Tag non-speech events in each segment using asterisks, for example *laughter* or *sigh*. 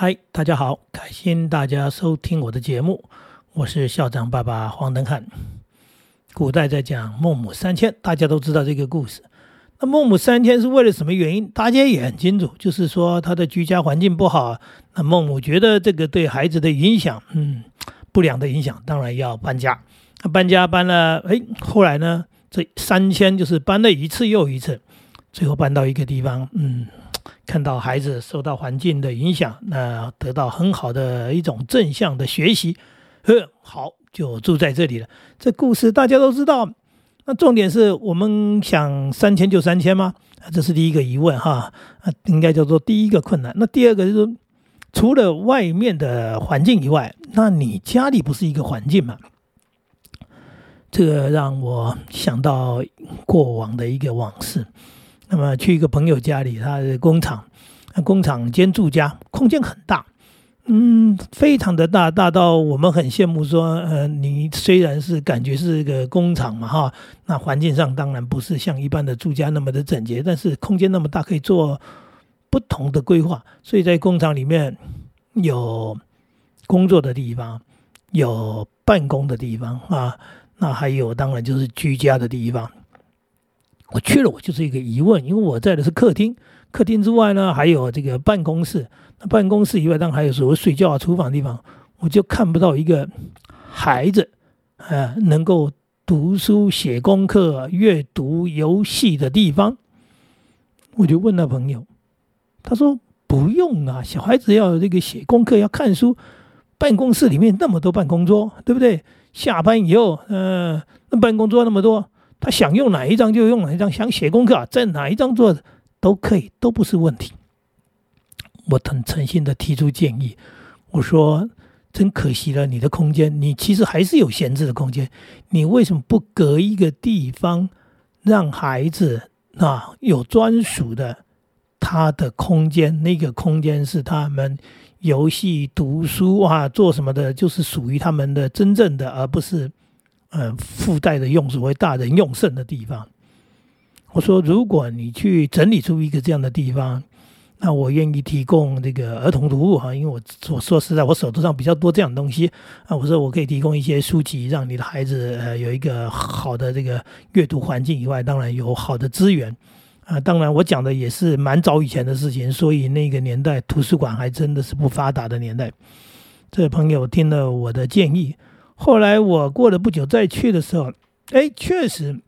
嗨，大家好，感谢大家收听我的节目，我是校长爸爸黄登汉。古代在讲孟母三迁，大家都知道这个故事。那孟母三迁是为了什么原因？大家也很清楚，就是说他的居家环境不好，那孟母觉得这个对孩子的影响，嗯，不良的影响，当然要搬家。那搬家搬了，哎，后来呢，这三迁就是搬了一次又一次，最后搬到一个地方，嗯。看到孩子受到环境的影响，那得到很好的一种正向的学习，呵，好就住在这里了。这故事大家都知道。那重点是我们想三千就三千吗？这是第一个疑问哈。啊，应该叫做第一个困难。那第二个就是，除了外面的环境以外，那你家里不是一个环境吗？这个让我想到过往的一个往事。那么去一个朋友家里，他的工厂，工厂兼住家，空间很大，嗯，非常的大，大到我们很羡慕。说，呃，你虽然是感觉是一个工厂嘛，哈，那环境上当然不是像一般的住家那么的整洁，但是空间那么大，可以做不同的规划。所以在工厂里面有工作的地方，有办公的地方啊，那还有当然就是居家的地方。我去了，我就是一个疑问，因为我在的是客厅，客厅之外呢，还有这个办公室。那办公室以外，当然还有所谓睡觉啊、厨房地方，我就看不到一个孩子，呃，能够读书、写功课、阅读、游戏的地方。我就问那朋友，他说不用啊，小孩子要这个写功课、要看书，办公室里面那么多办公桌，对不对？下班以后，呃，那办公桌那么多。他想用哪一张就用哪一张，想写功课在哪一张做都可以，都不是问题。我很诚心的提出建议，我说真可惜了，你的空间，你其实还是有闲置的空间，你为什么不隔一个地方，让孩子啊有专属的他的空间？那个空间是他们游戏、读书啊，做什么的，就是属于他们的真正的，而不是。嗯，附带的用所谓大人用剩的地方。我说，如果你去整理出一个这样的地方，那我愿意提供这个儿童读物哈，因为我我说实在，我手头上比较多这样东西啊。我说我可以提供一些书籍，让你的孩子呃有一个好的这个阅读环境以外，当然有好的资源啊。当然，我讲的也是蛮早以前的事情，所以那个年代图书馆还真的是不发达的年代。这位朋友听了我的建议。后来我过了不久再去的时候，哎，确实，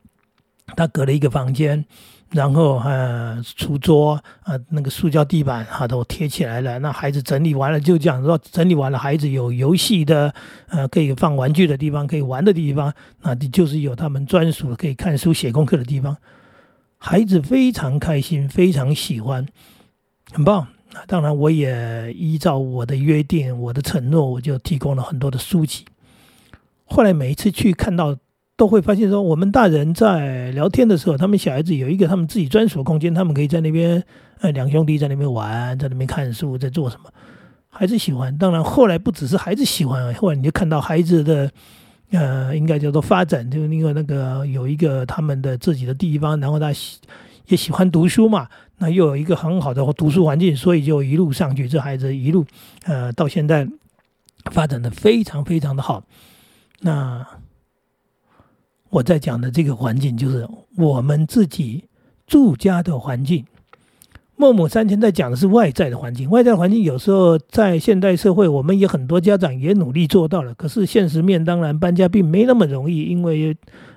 他隔了一个房间，然后呃，书桌啊，那个塑胶地板啊都贴起来了。那孩子整理完了，就讲说整理完了，孩子有游戏的，呃，可以放玩具的地方，可以玩的地方，那就是有他们专属可以看书写功课的地方。孩子非常开心，非常喜欢，很棒。当然，我也依照我的约定，我的承诺，我就提供了很多的书籍。后来每一次去看到，都会发现说，我们大人在聊天的时候，他们小孩子有一个他们自己专属空间，他们可以在那边，呃，两兄弟在那边玩，在那边看书，在做什么，孩子喜欢。当然，后来不只是孩子喜欢，后来你就看到孩子的，呃，应该叫做发展，就那个那个有一个他们的自己的地方，然后他喜也喜欢读书嘛，那又有一个很好的读书环境，所以就一路上去，这孩子一路，呃，到现在发展的非常非常的好。那我在讲的这个环境，就是我们自己住家的环境。孟母三迁在讲的是外在的环境，外在环境有时候在现代社会，我们也很多家长也努力做到了。可是现实面，当然搬家并没那么容易，因为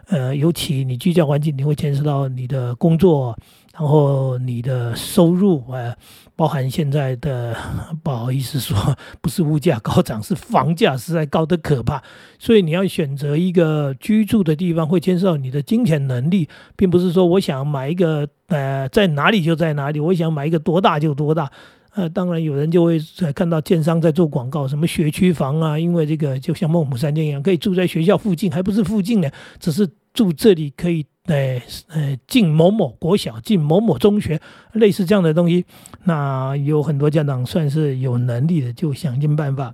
呃，尤其你居家环境，你会牵涉到你的工作。然后你的收入啊，包含现在的不好意思说，*laughs* 不是物价高涨，是房价实在高的可怕。所以你要选择一个居住的地方，会牵涉到你的金钱能力，并不是说我想买一个呃在哪里就在哪里，我想买一个多大就多大。呃，当然有人就会在看到建商在做广告，什么学区房啊，因为这个就像孟母三迁一样，可以住在学校附近，还不是附近呢，只是住这里可以。呃呃，进某某国小，进某某中学，类似这样的东西，那有很多家长算是有能力的，就想尽办法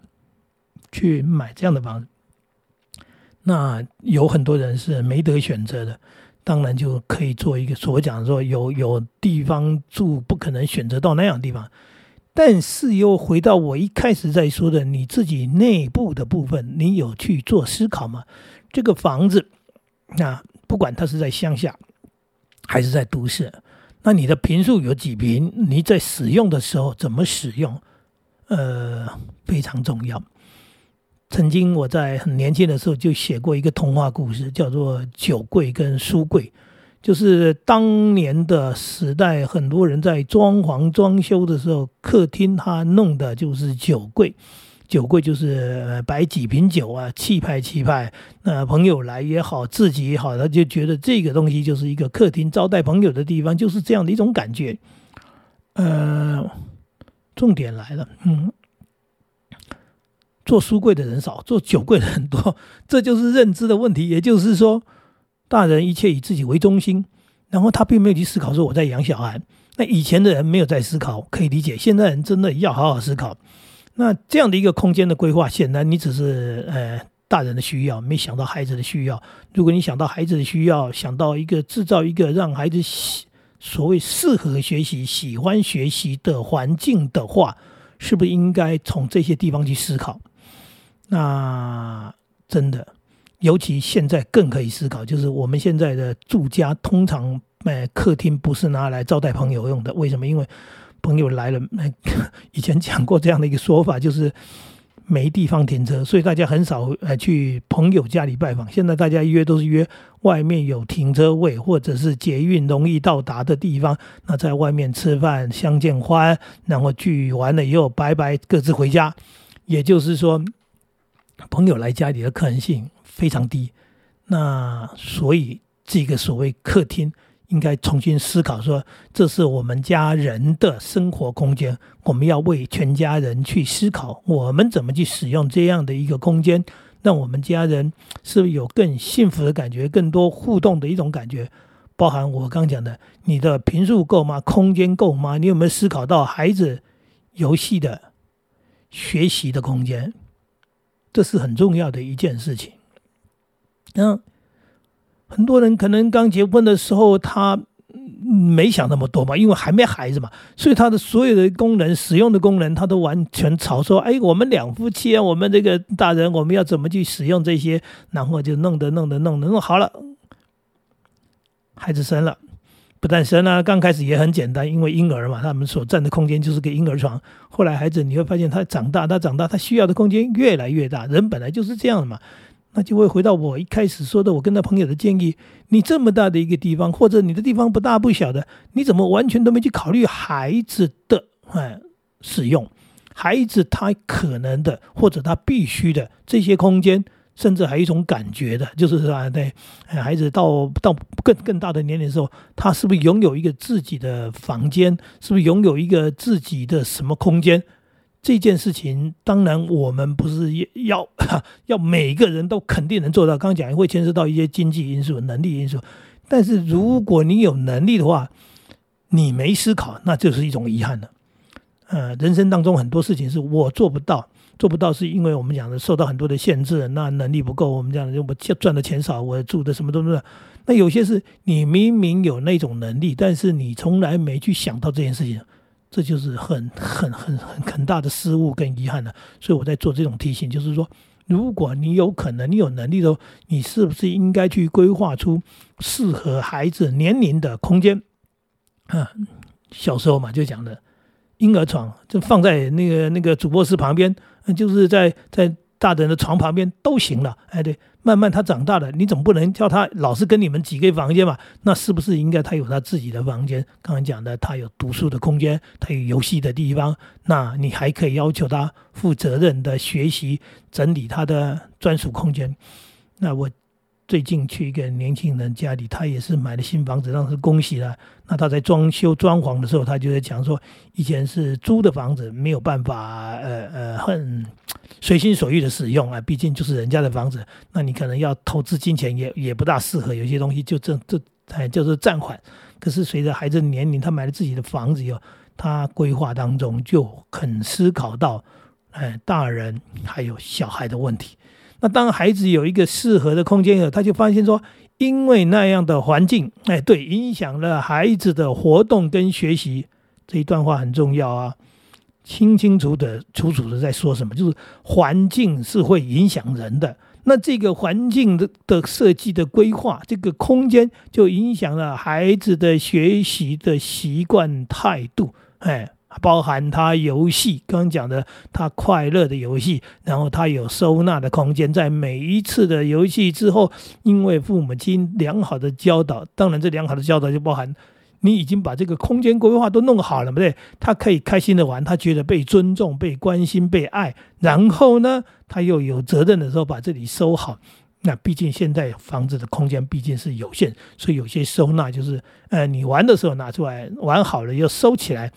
去买这样的房子。那有很多人是没得选择的，当然就可以做一个所讲说有有地方住，不可能选择到那样的地方。但是又回到我一开始在说的，你自己内部的部分，你有去做思考吗？这个房子，那不管它是在乡下还是在都市，那你的平数有几平？你在使用的时候怎么使用？呃，非常重要。曾经我在很年轻的时候就写过一个童话故事，叫做《酒柜跟书柜》，就是当年的时代，很多人在装潢装修的时候，客厅他弄的就是酒柜，酒柜就是摆几瓶酒啊，气派气派。那朋友来也好，自己也好，他就觉得这个东西就是一个客厅招待朋友的地方，就是这样的一种感觉。呃，重点来了，嗯。做书柜的人少，做酒柜的很多，*laughs* 这就是认知的问题。也就是说，大人一切以自己为中心，然后他并没有去思考说我在养小孩。那以前的人没有在思考，可以理解。现在人真的要好好思考。那这样的一个空间的规划，显然你只是呃大人的需要，没想到孩子的需要。如果你想到孩子的需要，想到一个制造一个让孩子喜所谓适合学习、喜欢学习的环境的话，是不是应该从这些地方去思考？那真的，尤其现在更可以思考，就是我们现在的住家通常，呃，客厅不是拿来招待朋友用的。为什么？因为朋友来了，那 *laughs* 以前讲过这样的一个说法，就是没地方停车，所以大家很少呃去朋友家里拜访。现在大家约都是约外面有停车位，或者是捷运容易到达的地方，那在外面吃饭相见欢，然后聚完了以后拜拜，各自回家。也就是说。朋友来家里的可能性非常低，那所以这个所谓客厅应该重新思考，说这是我们家人的生活空间，我们要为全家人去思考，我们怎么去使用这样的一个空间，让我们家人是不是有更幸福的感觉，更多互动的一种感觉，包含我刚讲的，你的频数够吗？空间够吗？你有没有思考到孩子游戏的学习的空间？这是很重要的一件事情。那很多人可能刚结婚的时候，他没想那么多嘛，因为还没孩子嘛，所以他的所有的功能、使用的功能，他都完全朝说：“哎，我们两夫妻啊，我们这个大人，我们要怎么去使用这些？”然后就弄得、弄得、弄得弄好了，孩子生了。不但生啊，刚开始也很简单，因为婴儿嘛，他们所占的空间就是个婴儿床。后来孩子你会发现，他长大，他长大，他需要的空间越来越大。人本来就是这样的嘛，那就会回到我一开始说的，我跟他朋友的建议：你这么大的一个地方，或者你的地方不大不小的，你怎么完全都没去考虑孩子的哎使用？孩子他可能的，或者他必须的这些空间。甚至还有一种感觉的，就是说啊，对孩子到到更更大的年龄的时候，他是不是拥有一个自己的房间？是不是拥有一个自己的什么空间？这件事情，当然我们不是要 *laughs* 要每个人都肯定能做到。刚刚讲会牵涉到一些经济因素、能力因素，但是如果你有能力的话，你没思考，那就是一种遗憾了。呃，人生当中很多事情是我做不到。做不到是因为我们讲的受到很多的限制，那能力不够。我们讲的我赚的钱少，我住的什么都是。那有些是你明明有那种能力，但是你从来没去想到这件事情，这就是很很很很很大的失误跟遗憾了。所以我在做这种提醒，就是说，如果你有可能，你有能力的，你是不是应该去规划出适合孩子年龄的空间？啊，小时候嘛就讲的婴儿床就放在那个那个主卧室旁边。就是在在大人的床旁边都行了，哎，对，慢慢他长大了，你总不能叫他老是跟你们挤个房间吧？那是不是应该他有他自己的房间？刚刚讲的，他有读书的空间，他有游戏的地方，那你还可以要求他负责任的学习，整理他的专属空间。那我。最近去一个年轻人家里，他也是买了新房子，当时恭喜了。那他在装修装潢的时候，他就在讲说，以前是租的房子，没有办法，呃呃，很随心所欲的使用啊。毕竟就是人家的房子，那你可能要投资金钱也也不大适合。有些东西就这这哎，就是暂缓。可是随着孩子的年龄，他买了自己的房子以后，他规划当中就很思考到，哎，大人还有小孩的问题。那当孩子有一个适合的空间以后，他就发现说，因为那样的环境，哎，对，影响了孩子的活动跟学习。这一段话很重要啊。清清楚的、楚楚的在说什么，就是环境是会影响人的。那这个环境的的设计的规划，这个空间就影响了孩子的学习的习惯态度，哎，包含他游戏，刚刚讲的他快乐的游戏，然后他有收纳的空间，在每一次的游戏之后，因为父母亲良好的教导，当然这良好的教导就包含。你已经把这个空间规划都弄好了，不对？他可以开心的玩，他觉得被尊重、被关心、被爱。然后呢，他又有责任的时候把这里收好。那毕竟现在房子的空间毕竟是有限，所以有些收纳就是，呃，你玩的时候拿出来，玩好了又收起来。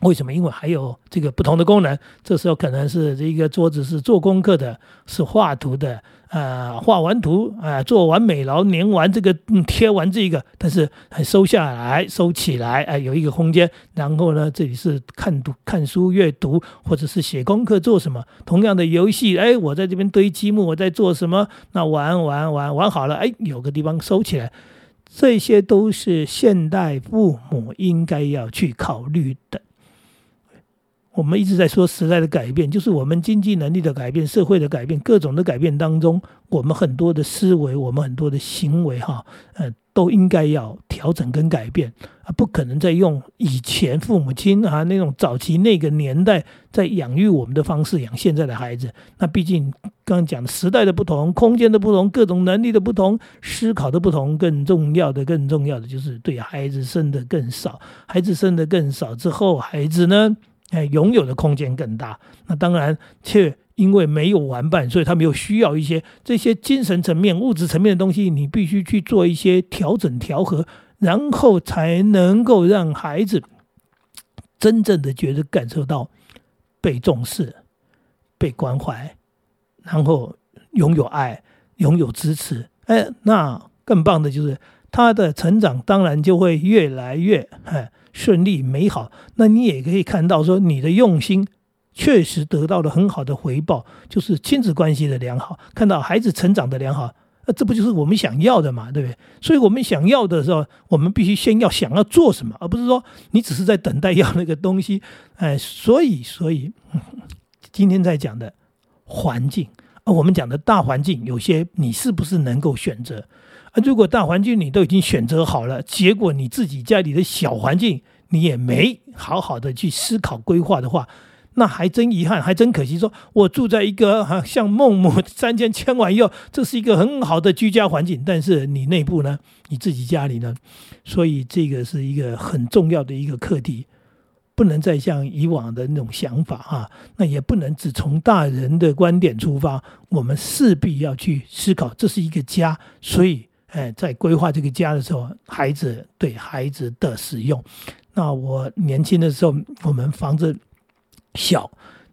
为什么？因为还有这个不同的功能。这时候可能是这一个桌子是做功课的，是画图的。呃，画完图啊，做完美劳，粘完这个，贴完这个，但是还收下来，收起来，哎，有一个空间。然后呢，这里是看读、看书、阅读，或者是写功课，做什么？同样的游戏，哎，我在这边堆积木，我在做什么？那玩玩玩玩好了，哎，有个地方收起来。这些都是现代父母应该要去考虑的。我们一直在说时代的改变，就是我们经济能力的改变、社会的改变、各种的改变当中，我们很多的思维、我们很多的行为，哈，呃，都应该要调整跟改变啊，不可能再用以前父母亲啊那种早期那个年代在养育我们的方式养现在的孩子。那毕竟刚刚讲的时代的不同、空间的不同、各种能力的不同、思考的不同，更重要的、更重要的就是对孩子生的更少，孩子生的更少之后，孩子呢？哎，拥有的空间更大。那当然，却因为没有玩伴，所以他们又需要一些这些精神层面、物质层面的东西。你必须去做一些调整、调和，然后才能够让孩子真正的觉得感受到被重视、被关怀，然后拥有爱、拥有支持。哎，那更棒的就是他的成长，当然就会越来越哎。顺利美好，那你也可以看到说你的用心确实得到了很好的回报，就是亲子关系的良好，看到孩子成长的良好，那这不就是我们想要的嘛，对不对？所以我们想要的时候，我们必须先要想要做什么，而不是说你只是在等待要那个东西。哎，所以，所以今天在讲的环境，啊，我们讲的大环境，有些你是不是能够选择？如果大环境你都已经选择好了，结果你自己家里的小环境你也没好好的去思考规划的话，那还真遗憾，还真可惜。说我住在一个哈像孟母三迁迁完以后，这是一个很好的居家环境，但是你内部呢，你自己家里呢，所以这个是一个很重要的一个课题，不能再像以往的那种想法哈，那也不能只从大人的观点出发，我们势必要去思考，这是一个家，所以。哎，在规划这个家的时候，孩子对孩子的使用。那我年轻的时候，我们房子小，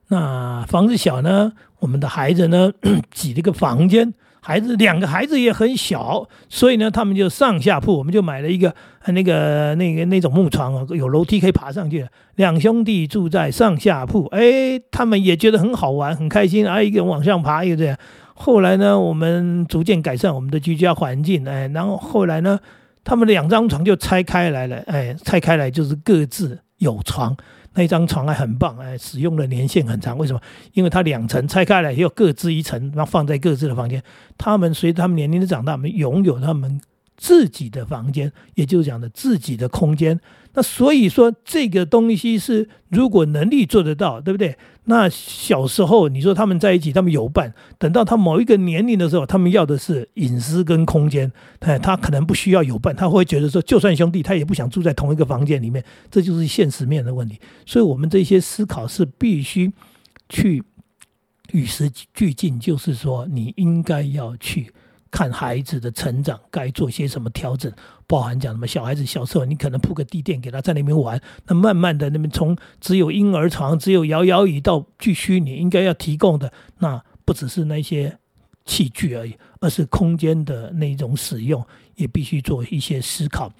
那房子小呢，我们的孩子呢 *clears throat* 挤了个房间，孩子两个孩子也很小，所以呢，他们就上下铺，我们就买了一个那个那个那种木床啊，有楼梯可以爬上去。两兄弟住在上下铺，哎，他们也觉得很好玩，很开心啊，一个往上爬，一个这样。后来呢，我们逐渐改善我们的居家环境，哎，然后后来呢，他们两张床就拆开来了，哎，拆开来就是各自有床，那一张床还很棒，哎，使用的年限很长。为什么？因为它两层拆开来，又各自一层，然后放在各自的房间。他们随着他们年龄的长大，们拥有他们自己的房间，也就是讲的自己的空间。那所以说，这个东西是如果能力做得到，对不对？那小时候你说他们在一起，他们有伴，等到他某一个年龄的时候，他们要的是隐私跟空间。哎，他可能不需要有伴，他会觉得说，就算兄弟，他也不想住在同一个房间里面。这就是现实面的问题。所以，我们这些思考是必须去与时俱进，就是说，你应该要去。看孩子的成长该做些什么调整，包含讲什么小孩子小时候你可能铺个地垫给他在那边玩，那慢慢的那边从只有婴儿床只有摇摇椅到巨虚拟应该要提供的那不只是那些器具而已，而是空间的那种使用也必须做一些思考。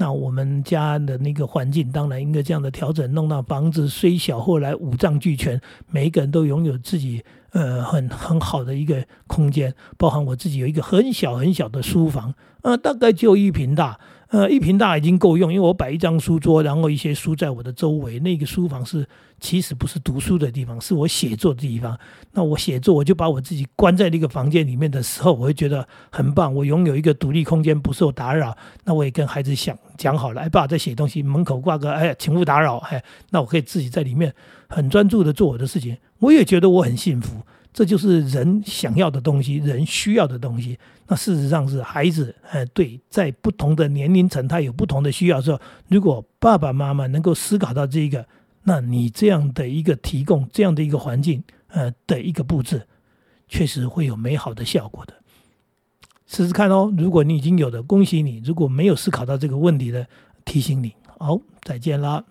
那我们家的那个环境当然应该这样的调整，弄到房子虽小，后来五脏俱全，每一个人都拥有自己呃很很好的一个空间，包含我自己有一个很小很小的书房，呃，大概就一平大，呃，一平大已经够用，因为我摆一张书桌，然后一些书在我的周围。那个书房是其实不是读书的地方，是我写作的地方。那我写作，我就把我自己关在那个房间里面的时候，我会觉得很棒。我拥有一个独立空间，不受打扰。那我也跟孩子想讲好了，哎，爸在写东西，门口挂个哎，请勿打扰。哎，那我可以自己在里面很专注的做我的事情。我也觉得我很幸福。这就是人想要的东西，人需要的东西。那事实上是孩子，呃，对，在不同的年龄层，他有不同的需要。时候，如果爸爸妈妈能够思考到这个，那你这样的一个提供，这样的一个环境，呃，的一个布置，确实会有美好的效果的。试试看哦。如果你已经有的，恭喜你；如果没有思考到这个问题的，提醒你。好，再见啦。